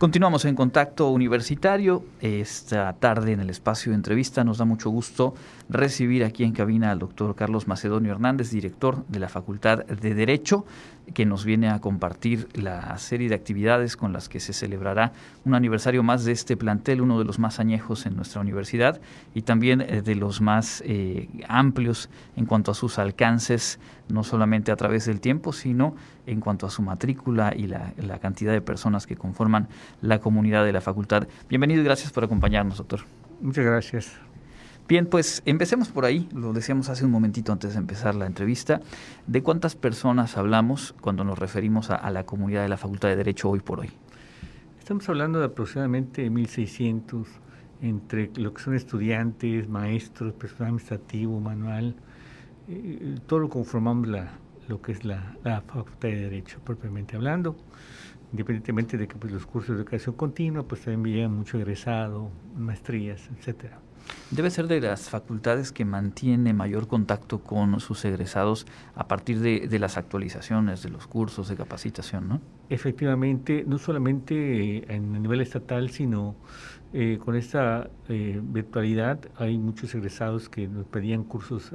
Continuamos en contacto universitario. Esta tarde en el espacio de entrevista nos da mucho gusto recibir aquí en cabina al doctor Carlos Macedonio Hernández, director de la Facultad de Derecho, que nos viene a compartir la serie de actividades con las que se celebrará un aniversario más de este plantel, uno de los más añejos en nuestra universidad y también eh, de los más eh, amplios en cuanto a sus alcances, no solamente a través del tiempo, sino en cuanto a su matrícula y la, la cantidad de personas que conforman la comunidad de la facultad. Bienvenido y gracias por acompañarnos, doctor. Muchas gracias. Bien, pues empecemos por ahí, lo decíamos hace un momentito antes de empezar la entrevista, de cuántas personas hablamos cuando nos referimos a, la comunidad de la Facultad de Derecho hoy por hoy. Estamos hablando de aproximadamente 1.600 entre lo que son estudiantes, maestros, personal administrativo, manual, eh, todo lo conformamos la, lo que es la, Facultad de Derecho propiamente hablando independientemente de que pues, los cursos de educación continua pues también llegan mucho egresado, maestrías, etcétera. Debe ser de las facultades que mantiene mayor contacto con sus egresados a partir de, las actualizaciones de los cursos de capacitación, ¿no? Efectivamente, no solamente eh, a nivel estatal, sino eh, con esta eh, virtualidad hay muchos egresados que nos pedían cursos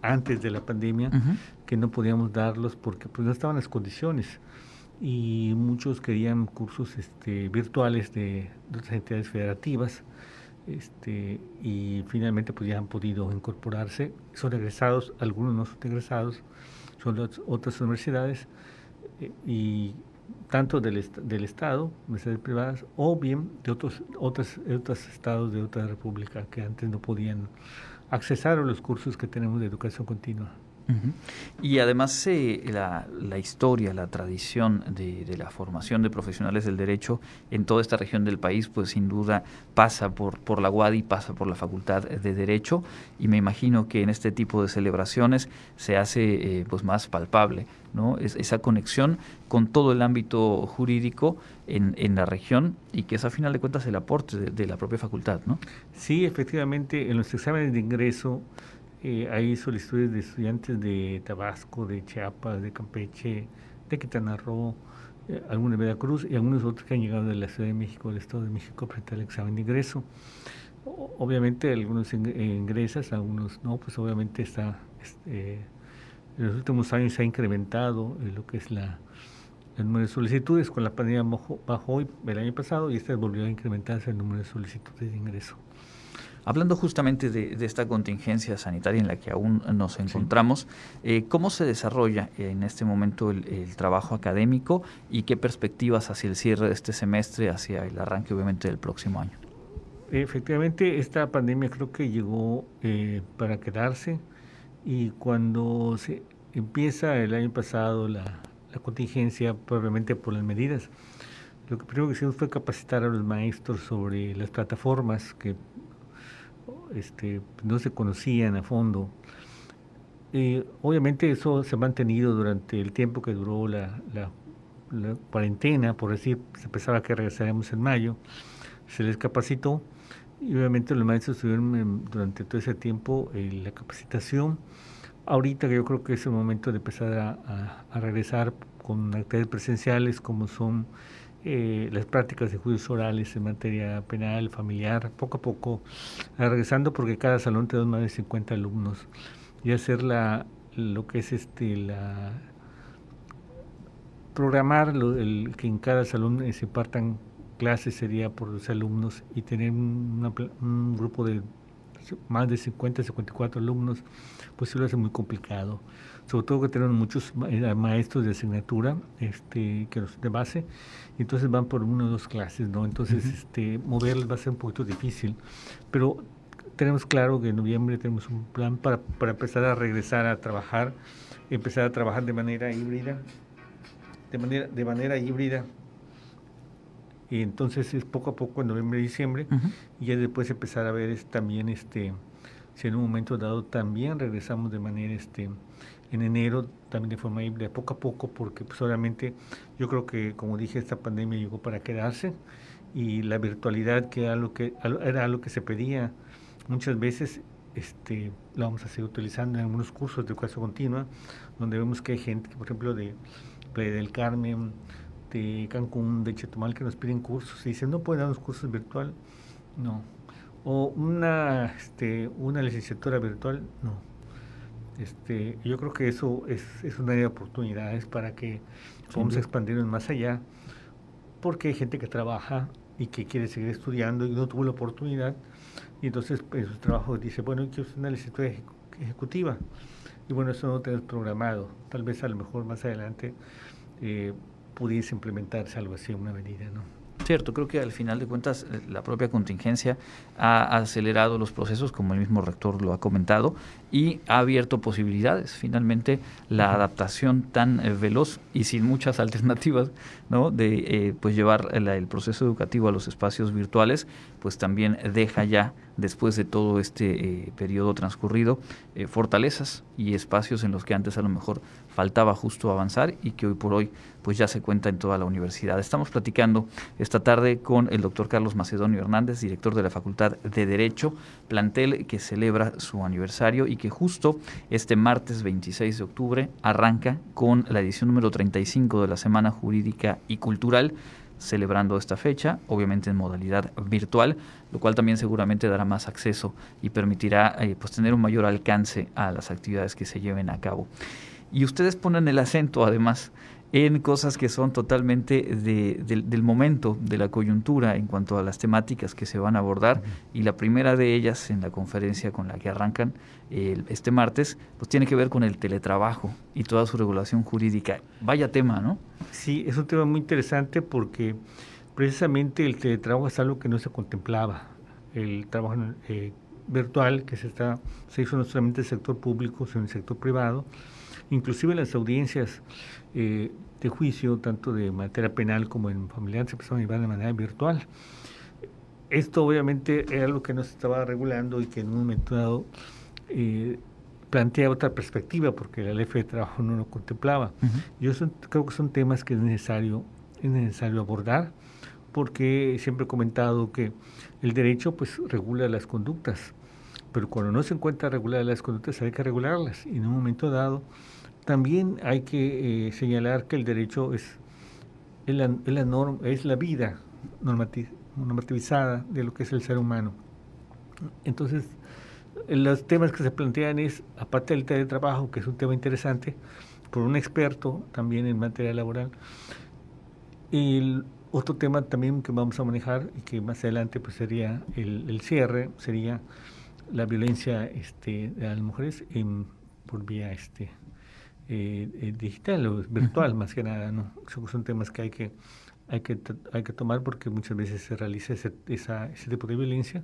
antes de la pandemia que no podíamos darlos porque pues no estaban las condiciones. Y muchos querían cursos este, virtuales de, de otras entidades federativas este, y finalmente pues ya han podido incorporarse, son egresados, algunos no son egresados, son las otras universidades eh, y tanto del, del Estado, universidades privadas, o bien de otros, otros, otros estados de otra república que antes no podían accesar a los cursos que tenemos de educación continua. Y además eh, la, historia, la tradición de, de, la formación de profesionales del derecho en toda esta región del país, pues sin duda pasa por, por la UADI, pasa por la Facultad de Derecho y me imagino que en este tipo de celebraciones se hace eh, pues más palpable ¿no? Es, esa conexión con todo el ámbito jurídico en, en, la región y que es a final de cuentas el aporte de, de la propia facultad. ¿no? Sí, efectivamente, en los exámenes de ingreso eh, hay solicitudes de estudiantes de Tabasco, de Chiapas, de Campeche, de Quintana Roo, eh, algunos de Veracruz y algunos otros que han llegado de la Ciudad de México, del Estado de México, frente al examen de ingreso. obviamente algunos ingresas, algunos no, pues obviamente está, este, en los últimos años se ha incrementado eh, lo que es la, el número de solicitudes, con la pandemia bajó, bajó el año pasado y este volvió a incrementarse el número de solicitudes de ingreso. Hablando justamente de, esta contingencia sanitaria en la que aún nos encontramos, eh, ¿cómo se desarrolla en este momento el, trabajo académico y qué perspectivas hacia el cierre de este semestre, hacia el arranque obviamente del próximo año? Efectivamente, esta pandemia creo que llegó eh, para quedarse y cuando se empieza el año pasado la, la contingencia, probablemente por las medidas, lo que primero que hicimos fue capacitar a los maestros sobre las plataformas que este, no se conocían a fondo. obviamente eso se ha mantenido durante el tiempo que duró la, la, cuarentena, por decir, se pensaba que regresaremos en mayo, se les capacitó y obviamente los maestros tuvieron durante todo ese tiempo eh, la capacitación. Ahorita yo creo que es el momento de empezar a, a regresar con actividades presenciales como son eh, las prácticas de juicios orales en materia penal, familiar, poco a poco, regresando porque cada salón tiene más de 50 alumnos. Y hacer la, lo que es este la programar el, que en cada salón eh, se partan clases sería por los alumnos y tener un grupo de más de 50, 54 alumnos, pues se lo hace muy complicado. Sobre todo que tenemos muchos eh, maestros de asignatura este, que los de base, entonces van por una o dos clases, ¿no? Entonces, este, moverles va a ser un poquito difícil, pero tenemos claro que en noviembre tenemos un plan para, para empezar a regresar a trabajar, empezar a trabajar de manera híbrida, de manera, de manera híbrida, y entonces es poco a poco en noviembre y diciembre y ya después empezar a ver también este si en un momento dado también regresamos de manera este en enero también de forma híbrida poco a poco porque pues obviamente yo creo que como dije esta pandemia llegó para quedarse y la virtualidad que era lo que era algo que se pedía muchas veces este lo vamos a seguir utilizando en algunos cursos de educación continua donde vemos que hay gente por ejemplo de Playa del Carmen de Cancún, de Chetumal, que nos piden cursos. Y dicen, no pueden dar los cursos virtual, no. O una, este, una licenciatura virtual, no. Este, yo creo que eso es, es una de oportunidades para que podamos expandirnos más allá, porque hay gente que trabaja y que quiere seguir estudiando y no tuvo la oportunidad, y entonces en pues, su trabajo dice, bueno, quiero hacer una licenciatura ejecutiva, y bueno, eso no lo tenemos programado, tal vez a lo mejor más adelante eh, pudiese implementarse algo así, una medida, ¿no? Cierto, creo que al final de cuentas eh, la propia contingencia ha acelerado los procesos, como el mismo rector lo ha comentado, y ha abierto posibilidades. Finalmente, la adaptación tan eh, veloz y sin muchas alternativas ¿no? de eh, pues llevar el, proceso educativo a los espacios virtuales, pues también deja ya, después de todo este periodo transcurrido, fortalezas y espacios en los que antes a lo mejor faltaba justo avanzar y que hoy por hoy pues ya se cuenta en toda la universidad. Estamos platicando esta tarde con el doctor Carlos Macedonio Hernández, director de la Facultad de Derecho, plantel que celebra su aniversario y que justo este martes 26 de octubre arranca con la edición número 35 de la Semana Jurídica y Cultural celebrando esta fecha, obviamente en modalidad virtual, lo cual también seguramente dará más acceso y permitirá eh, pues tener un mayor alcance a las actividades que se lleven a cabo. Y ustedes ponen el acento, además, en cosas que son totalmente del momento, de la coyuntura en cuanto a las temáticas que se van a abordar. Y la primera de ellas, en la conferencia con la que arrancan este martes, pues tiene que ver con el teletrabajo y toda su regulación jurídica. Vaya tema, ¿no? Sí, es un tema muy interesante porque precisamente el teletrabajo es algo que no se contemplaba. El trabajo eh, virtual que se, está, se hizo no solamente en el sector público, sino en el sector privado inclusive las audiencias eh, de juicio, tanto de materia penal como en familiar, se empezaron a llevar de manera virtual. Esto obviamente era algo que no se estaba regulando y que en un momento dado eh, plantea otra perspectiva, porque la ley de trabajo no lo contemplaba. Yo creo que son temas que es necesario, es necesario abordar, porque siempre he comentado que el derecho pues regula las conductas, pero cuando no se encuentra regular las conductas hay que regularlas y en un momento dado también hay que eh, señalar que el derecho es, la, norma, es la vida normativizada de lo que es el ser humano. Entonces, los temas que se plantean es, aparte del teletrabajo, que es un tema interesante, por un experto también en materia laboral, el otro tema también que vamos a manejar y que más adelante pues sería el, cierre, sería la violencia este, de las mujeres en, por vía este, eh, eh, digital o virtual más que nada, ¿no? Son, temas que hay que hay que hay que tomar porque muchas veces se realiza ese, esa, ese tipo de violencia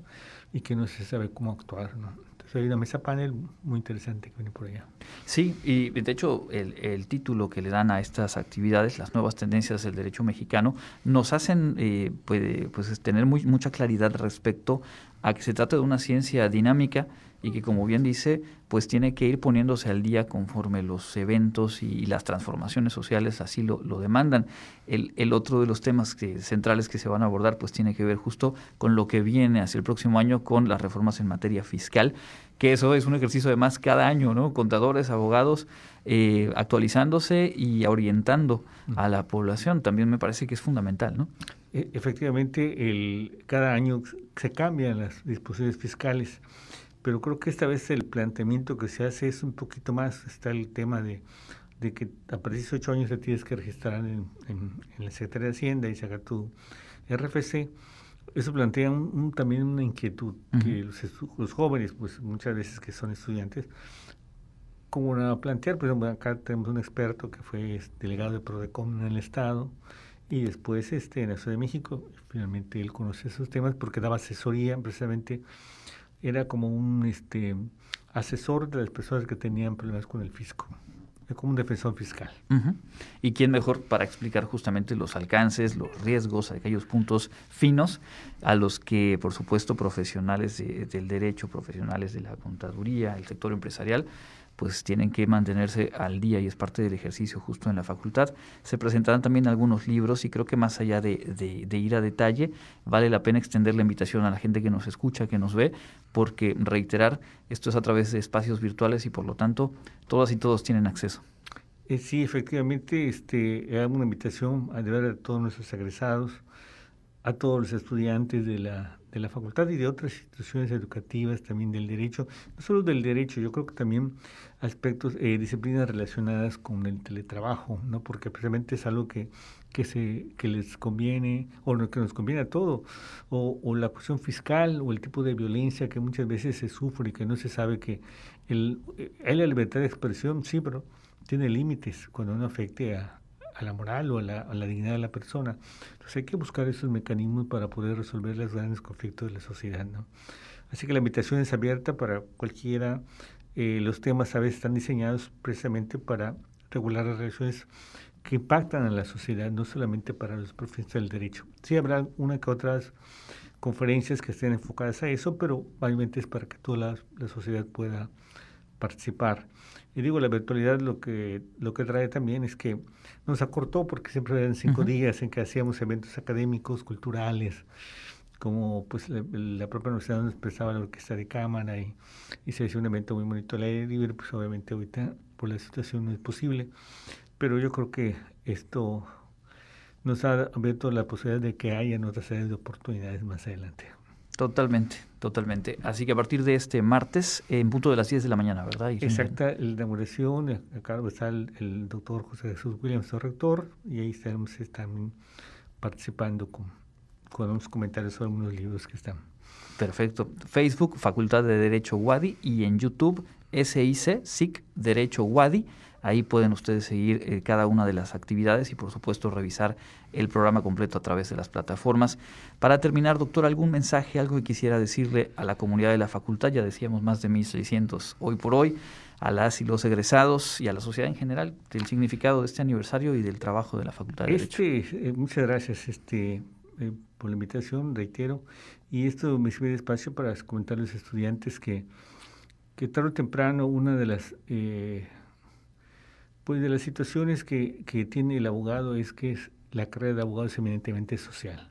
y que no se sabe cómo actuar, ¿no? Entonces hay una mesa panel muy interesante que viene por allá. Sí, y de hecho el, el título que le dan a estas actividades, las nuevas tendencias del derecho mexicano, nos hacen eh, pues, pues tener muy, mucha claridad respecto a que se trata de una ciencia dinámica y que como bien dice, pues tiene que ir poniéndose al día conforme los eventos y, las transformaciones sociales así lo, demandan. El, el, otro de los temas centrales que se van a abordar pues tiene que ver justo con lo que viene hacia el próximo año con las reformas en materia fiscal, que eso es un ejercicio además cada año, ¿no? Contadores, abogados, eh, actualizándose y orientando a la población también me parece que es fundamental, ¿no? E, efectivamente, el, cada año se cambian las disposiciones fiscales pero creo que esta vez el planteamiento que se hace es un poquito más, está el tema de, de que a partir de 18 años te tienes que registrar en, en, la Secretaría de Hacienda y sacar tu RFC. Eso plantea un, también una inquietud que los, jóvenes, pues muchas veces que son estudiantes, como a plantear, ejemplo, acá tenemos un experto que fue este, delegado de Prodecom en el Estado y después este, en la Ciudad de México, finalmente él conoce esos temas porque daba asesoría precisamente era como un este, asesor de las personas que tenían problemas con el fisco como un defensor fiscal. ¿Y quién mejor para explicar justamente los alcances, los riesgos, aquellos puntos finos a los que, por supuesto, profesionales del derecho, profesionales de la contaduría, el sector empresarial, pues tienen que mantenerse al día y es parte del ejercicio justo en la facultad. Se presentarán también algunos libros y creo que más allá de, ir a detalle, vale la pena extender la invitación a la gente que nos escucha, que nos ve, porque reiterar, esto es a través de espacios virtuales y por lo tanto todas y todos tienen acceso. Eh, sí, efectivamente, este, hago una invitación a, a todos nuestros egresados, a todos los estudiantes de la, de la facultad y de otras instituciones educativas también del derecho, no solo del derecho, yo creo que también aspectos, eh, disciplinas relacionadas con el teletrabajo, ¿no? porque precisamente es algo que, que, se, que les conviene, o que nos conviene a todo, o, o, la cuestión fiscal, o el tipo de violencia que muchas veces se sufre y que no se sabe que el, eh, hay la libertad de expresión, sí, pero tiene límites cuando no afecte a, a la moral o a la, a la, dignidad de la persona. Entonces hay que buscar esos mecanismos para poder resolver los grandes conflictos de la sociedad. ¿no? Así que la invitación es abierta para cualquiera. Eh, los temas a veces están diseñados precisamente para regular las relaciones que impactan a la sociedad, no solamente para los profesionales del derecho. Sí habrá una que otras conferencias que estén enfocadas a eso, pero obviamente es para que toda la, la sociedad pueda participar. Y digo, la virtualidad lo que, lo que trae también es que nos acortó porque siempre eran cinco días en que hacíamos eventos académicos, culturales, como pues la, propia universidad nos prestaba la orquesta de cámara y, y se hacía un evento muy bonito al aire libre, pues obviamente ahorita por la situación no es posible, pero yo creo que esto nos ha abierto la posibilidad de que haya otras áreas de oportunidades más adelante. Totalmente, totalmente. Así que a partir de este martes, en punto de las 10 de la mañana, ¿verdad? Exacta, la inauguración, acá está el, doctor José Jesús Williams, el rector, y ahí estaremos están participando con, con unos comentarios sobre unos libros que están. Perfecto. Facebook, Facultad de Derecho Wadi, y en YouTube, SIC, SIC, Derecho Wadi. Ahí pueden ustedes seguir eh, cada una de las actividades y por supuesto revisar el programa completo a través de las plataformas. Para terminar, doctor, ¿algún mensaje, algo que quisiera decirle a la comunidad de la facultad? Ya decíamos más de 1.600 hoy por hoy, a las y los egresados y a la sociedad en general del significado de este aniversario y del trabajo de la Facultad de Derecho. Este, eh, muchas gracias este, eh, por la invitación, reitero. Y esto me sirve de espacio para comentar a los estudiantes que, que tarde o temprano una de las pues de las situaciones que, tiene el abogado es que la carrera de abogado es eminentemente social.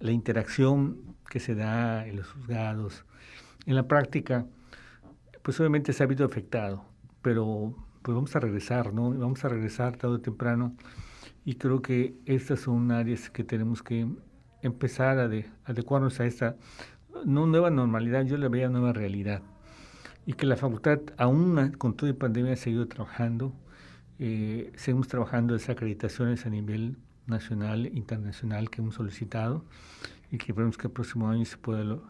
La interacción que se da en los juzgados, en la práctica, pues obviamente se ha visto afectado, pero pues vamos a regresar, ¿no? Vamos a regresar tarde o temprano y creo que estas son áreas que tenemos que empezar a adecuarnos a esta nueva normalidad, yo la veía nueva realidad y que la facultad aún con toda la pandemia ha seguido trabajando eh, seguimos trabajando esas acreditaciones a nivel nacional e internacional que hemos solicitado y que esperemos que el próximo año se,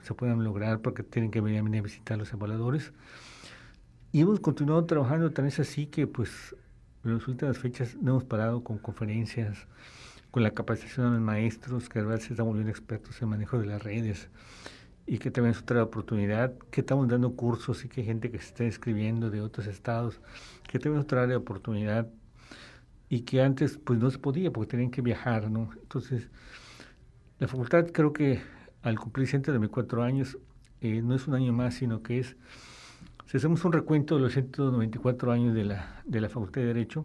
se puedan lograr porque tienen que venir a visitar los evaluadores. Y hemos continuado trabajando, tan es así que pues en las últimas fechas no hemos parado con conferencias, con la capacitación de los maestros, que ahora se están volviendo expertos en manejo de las redes y que también es otra oportunidad, que estamos dando cursos y que hay gente que se está escribiendo de otros estados, que tenemos otra área de oportunidad y que antes pues no se podía porque tenían que viajar, ¿no? Entonces, la facultad creo que al cumplir 194 años, eh, no es un año más, sino que es, si hacemos un recuento de los 194 años de la, de la Facultad de Derecho,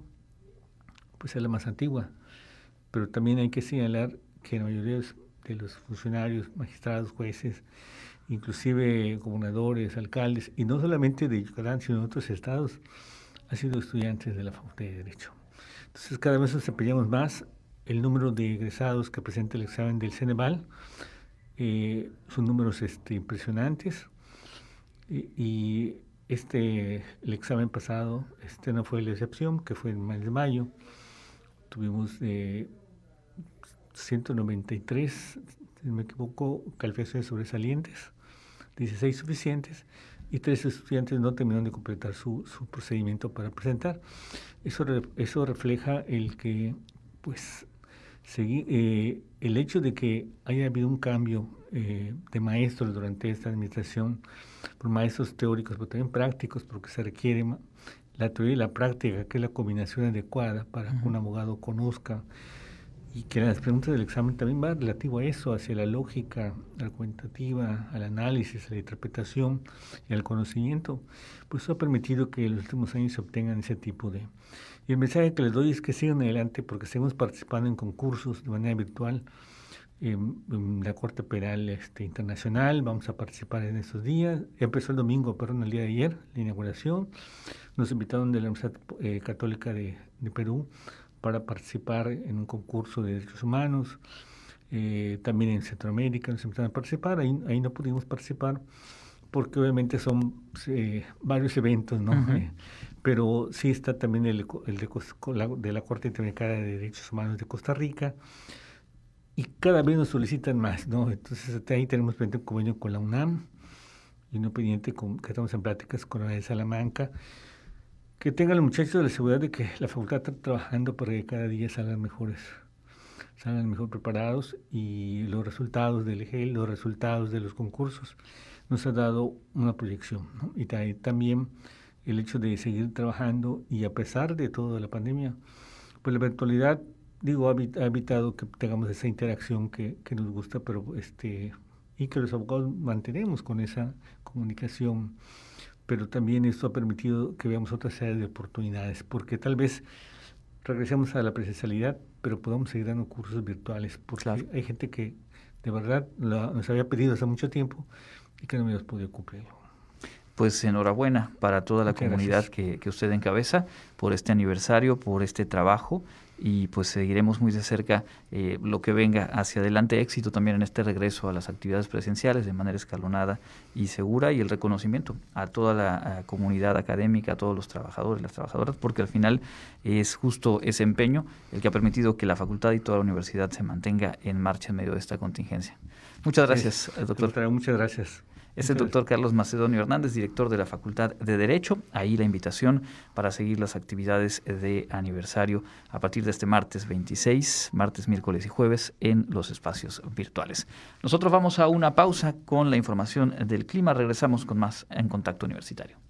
pues es la más antigua, pero también hay que señalar que la mayoría de los funcionarios, magistrados, jueces, inclusive gobernadores, alcaldes, y no solamente de Yucatán, sino de otros estados, han sido estudiantes de la Facultad de Derecho. Entonces cada vez nos empeñamos más. El número de egresados que presenta el examen del Ceneval eh, son números este, impresionantes. Y, este, el examen pasado este no fue la excepción, que fue en de mayo. Tuvimos eh, 193, si me equivoco, calificaciones sobresalientes, 16 suficientes y tres estudiantes no terminaron de completar su, su procedimiento para presentar. Eso, eso refleja el que, pues, eh, el hecho de que haya habido un cambio eh, de maestros durante esta administración, por maestros teóricos, pero también prácticos, porque se requiere la teoría y la práctica, que es la combinación adecuada para que un abogado conozca y que las preguntas del examen también van relativo a eso, hacia la lógica argumentativa, al análisis, a la interpretación y al conocimiento, pues eso ha permitido que en los últimos años se obtengan ese tipo de... Y el mensaje que les doy es que sigan adelante porque seguimos participando en concursos de manera virtual. en, la Corte Penal este, Internacional. Vamos a participar en estos días. Empezó el domingo, perdón, el día de ayer, la inauguración. Nos invitaron de la Universidad eh, Católica de, Perú para participar en un concurso de derechos humanos. Eh, también en Centroamérica nos invitaron a participar. Ahí, ahí no pudimos participar porque obviamente son eh, varios eventos, ¿no? pero sí está también el, el de, de, la Corte Interamericana de Derechos Humanos de Costa Rica, y cada vez nos solicitan más, ¿no? Entonces ahí tenemos pendiente un convenio con la UNAM y uno pendiente con, que estamos en pláticas con la de Salamanca, que tengan los muchachos la seguridad de que la facultad está trabajando para que cada día salgan mejores, salgan mejor preparados y los resultados del EGEL, los resultados de los concursos nos ha dado una proyección. Y también el hecho de seguir trabajando y a pesar de toda la pandemia, pues la virtualidad digo, ha, evitado que tengamos esa interacción que, que, nos gusta, pero este y que los abogados mantenemos con esa comunicación, pero también esto ha permitido que veamos otra serie de oportunidades, porque tal vez regresemos a la presencialidad, pero podamos seguir dando cursos virtuales, porque hay gente que de verdad nos había pedido hace mucho tiempo y que no me habíamos podido cumplir pues enhorabuena para toda la comunidad que, que, usted encabeza por este aniversario, por este trabajo y pues seguiremos muy de cerca eh, lo que venga hacia adelante, éxito también en este regreso a las actividades presenciales de manera escalonada y segura y el reconocimiento a toda la comunidad académica, a todos los trabajadores, las trabajadoras, porque al final es justo ese empeño el que ha permitido que la facultad y toda la universidad se mantenga en marcha en medio de esta contingencia. Muchas gracias, doctor. Muchas gracias. Es el doctor Carlos Macedonio Hernández, director de la Facultad de Derecho. Ahí la invitación para seguir las actividades de aniversario a partir de este martes 26, martes, miércoles y jueves en los espacios virtuales. Nosotros vamos a una pausa con la información del clima. Regresamos con más en Contacto Universitario.